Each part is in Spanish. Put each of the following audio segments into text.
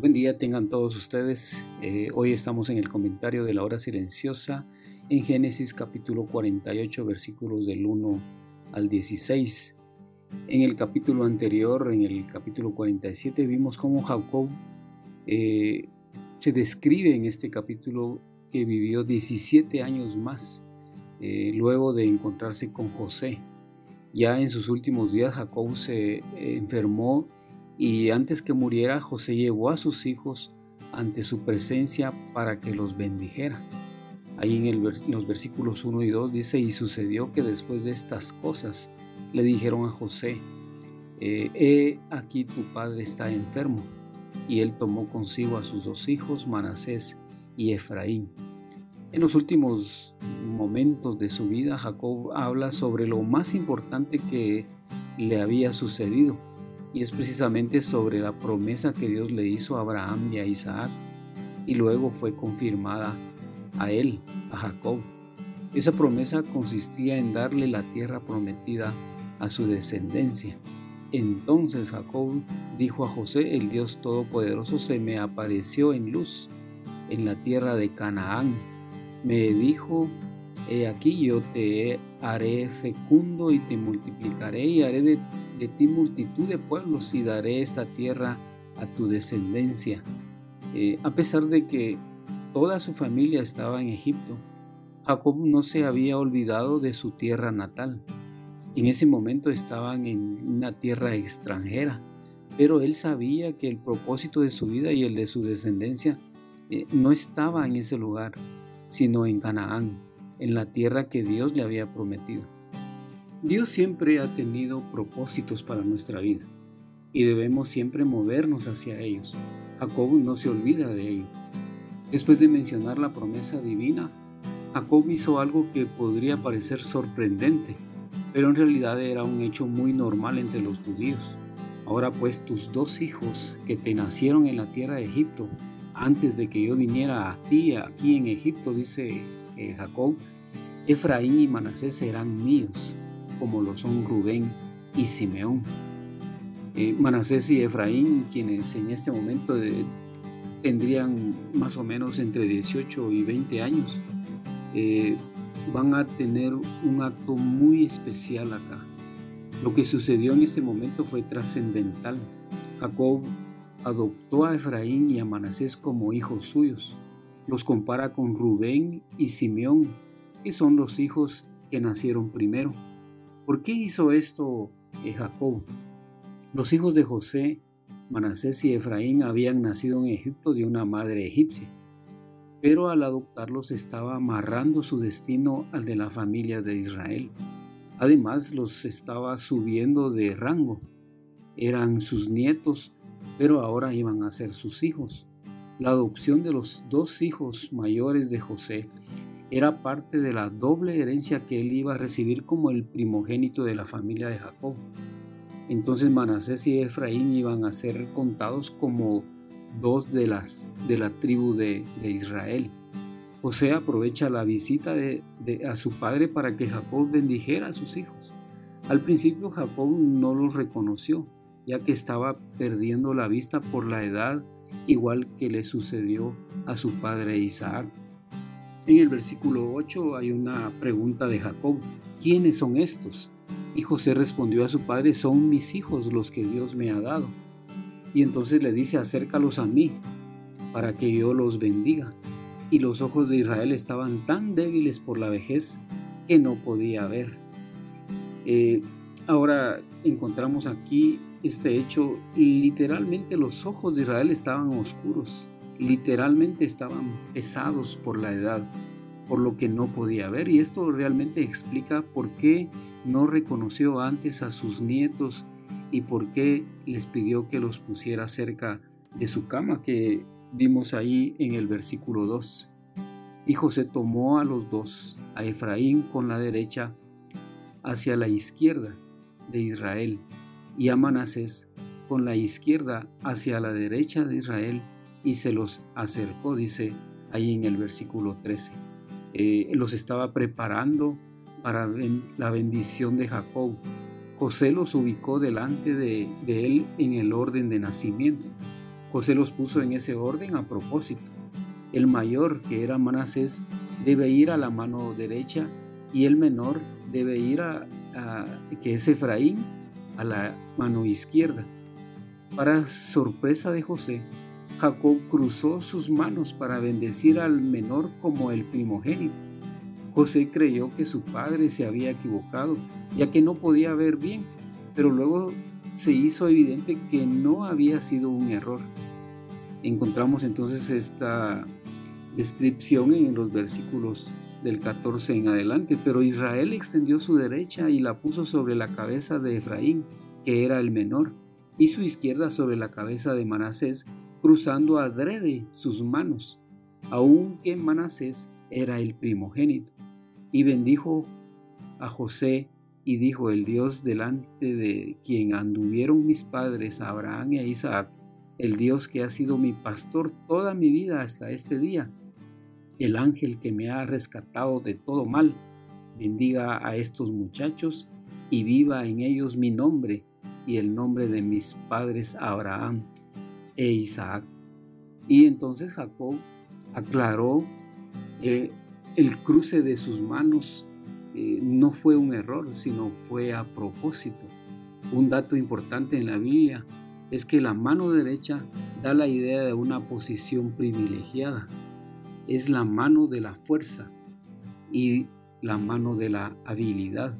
Buen día tengan todos ustedes. Eh, hoy estamos en el comentario de la hora silenciosa en Génesis capítulo 48 versículos del 1 al 16. En el capítulo anterior, en el capítulo 47, vimos cómo Jacob eh, se describe en este capítulo que vivió 17 años más eh, luego de encontrarse con José. Ya en sus últimos días Jacob se enfermó y antes que muriera, José llevó a sus hijos ante su presencia para que los bendijera. Ahí en, los versículos 1 y 2 dice, y sucedió que después de estas cosas le dijeron a José, eh, he aquí tu padre está enfermo. Y él tomó consigo a sus dos hijos, Manasés y Efraín. En los últimos momentos de su vida, Jacob habla sobre lo más importante que le había sucedido y es precisamente sobre la promesa que Dios le hizo a Abraham y a Isaac y luego fue confirmada a él, a Jacob. Esa promesa consistía en darle la tierra prometida a su descendencia. Entonces Jacob dijo a José, el Dios Todopoderoso se me apareció en luz en la tierra de Canaán. Me dijo, he aquí yo te haré fecundo y te multiplicaré y haré de de ti multitud de pueblos y daré esta tierra a tu descendencia. Eh, a pesar de que toda su familia estaba en Egipto, Jacob no se había olvidado de su tierra natal. En ese momento estaban en una tierra extranjera, pero él sabía que el propósito de su vida y el de su descendencia eh, no estaba en ese lugar, sino en Canaán, en la tierra que Dios le había prometido. Dios siempre ha tenido propósitos para nuestra vida y debemos siempre movernos hacia ellos. Jacob no se olvida de ello. Después de mencionar la promesa divina, Jacob hizo algo que podría parecer sorprendente, pero en realidad era un hecho muy normal entre los judíos. Ahora pues tus dos hijos que te nacieron en la tierra de Egipto, antes de que yo viniera a ti aquí en Egipto, dice eh, Jacob, Efraín y Manasés serán míos como lo son Rubén y Simeón. Eh, Manasés y Efraín, quienes en este momento tendrían más o menos entre 18 y 20 años, eh, van a tener un acto muy especial acá. Lo que sucedió en este momento fue trascendental. Jacob adoptó a Efraín y a Manasés como hijos suyos. Los compara con Rubén y Simeón, que son los hijos que nacieron primero. ¿Por qué hizo esto eh, Jacob? Los hijos de José, Manasés y Efraín habían nacido en Egipto de una madre egipcia, pero al adoptarlos estaba amarrando su destino al de la familia de Israel. Además los estaba subiendo de rango. Eran sus nietos, pero ahora iban a ser sus hijos. La adopción de los dos hijos mayores de José era parte de la doble herencia que él iba a recibir como el primogénito de la familia de Jacob. Entonces Manasés y Efraín iban a ser contados como dos de, las, de la tribu de, Israel. José aprovecha la visita de, a su padre para que Jacob bendijera a sus hijos. Al principio Jacob no los reconoció, ya que estaba perdiendo la vista por la edad, igual que le sucedió a su padre Isaac. En el versículo 8 hay una pregunta de Jacob, ¿quiénes son estos? Y José respondió a su padre, son mis hijos los que Dios me ha dado. Y entonces le dice, acércalos a mí, para que yo los bendiga. Y los ojos de Israel estaban tan débiles por la vejez que no podía ver. Eh, ahora encontramos aquí este hecho, literalmente los ojos de Israel estaban oscuros literalmente estaban pesados por la edad, por lo que no podía ver. Y esto realmente explica por qué no reconoció antes a sus nietos y por qué les pidió que los pusiera cerca de su cama, que vimos ahí en el versículo 2. Y José tomó a los dos, a Efraín con la derecha hacia la izquierda de Israel y a Manasés con la izquierda hacia la derecha de Israel y se los acercó, dice ahí en el versículo 13. Eh, los estaba preparando para la bendición de Jacob. José los ubicó delante de, él en el orden de nacimiento. José los puso en ese orden a propósito. El mayor, que era Manasés, debe ir a la mano derecha y el menor debe ir a, que es Efraín, a la mano izquierda. Para sorpresa de José, Jacob cruzó sus manos para bendecir al menor como el primogénito. José creyó que su padre se había equivocado, ya que no podía ver bien, pero luego se hizo evidente que no había sido un error. Encontramos entonces esta descripción en los versículos del 14 en adelante, pero Israel extendió su derecha y la puso sobre la cabeza de Efraín, que era el menor, y su izquierda sobre la cabeza de Manasés, cruzando adrede sus manos, aunque Manasés era el primogénito. Y bendijo a José y dijo, el Dios delante de quien anduvieron mis padres, Abraham y a Isaac, el Dios que ha sido mi pastor toda mi vida hasta este día, el ángel que me ha rescatado de todo mal, bendiga a estos muchachos y viva en ellos mi nombre y el nombre de mis padres Abraham e Isaac. Y entonces Jacob aclaró eh, el cruce de sus manos eh, no fue un error, sino fue a propósito. Un dato importante en la Biblia es que la mano derecha da la idea de una posición privilegiada. Es la mano de la fuerza y la mano de la habilidad.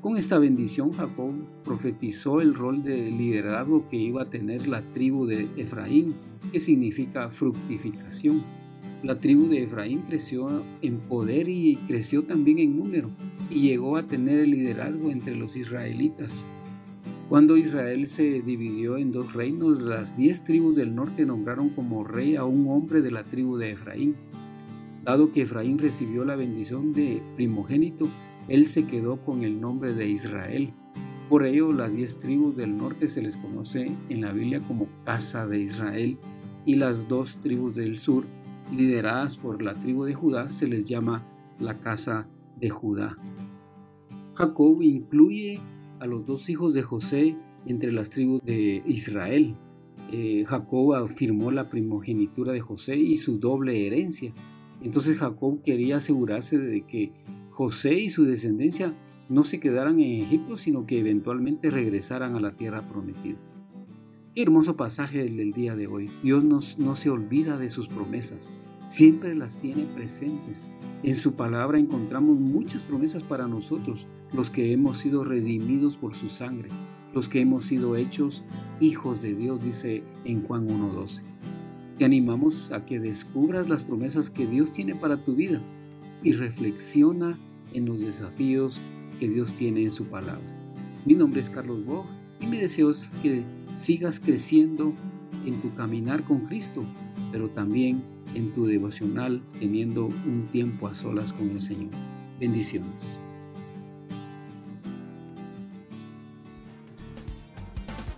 Con esta bendición Jacob profetizó el rol de liderazgo que iba a tener la tribu de Efraín, que significa fructificación. La tribu de Efraín creció en poder y creció también en número y llegó a tener el liderazgo entre los israelitas. Cuando Israel se dividió en dos reinos, las diez tribus del norte nombraron como rey a un hombre de la tribu de Efraín. Dado que Efraín recibió la bendición de primogénito, él se quedó con el nombre de Israel. Por ello, las diez tribus del norte se les conoce en la Biblia como casa de Israel y las dos tribus del sur, lideradas por la tribu de Judá, se les llama la casa de Judá. Jacob incluye a los dos hijos de José entre las tribus de Israel. Eh, Jacob afirmó la primogenitura de José y su doble herencia. Entonces Jacob quería asegurarse de que José y su descendencia no se quedaran en Egipto, sino que eventualmente regresaran a la tierra prometida. Qué hermoso pasaje el del día de hoy. Dios no se olvida de sus promesas, siempre las tiene presentes. En su palabra encontramos muchas promesas para nosotros, los que hemos sido redimidos por su sangre, los que hemos sido hechos hijos de Dios, dice en Juan 1.12. Te animamos a que descubras las promesas que Dios tiene para tu vida y reflexiona en los desafíos que Dios tiene en su palabra. Mi nombre es Carlos Bog y mi deseo es que sigas creciendo en tu caminar con Cristo, pero también en tu devocional teniendo un tiempo a solas con el Señor. Bendiciones.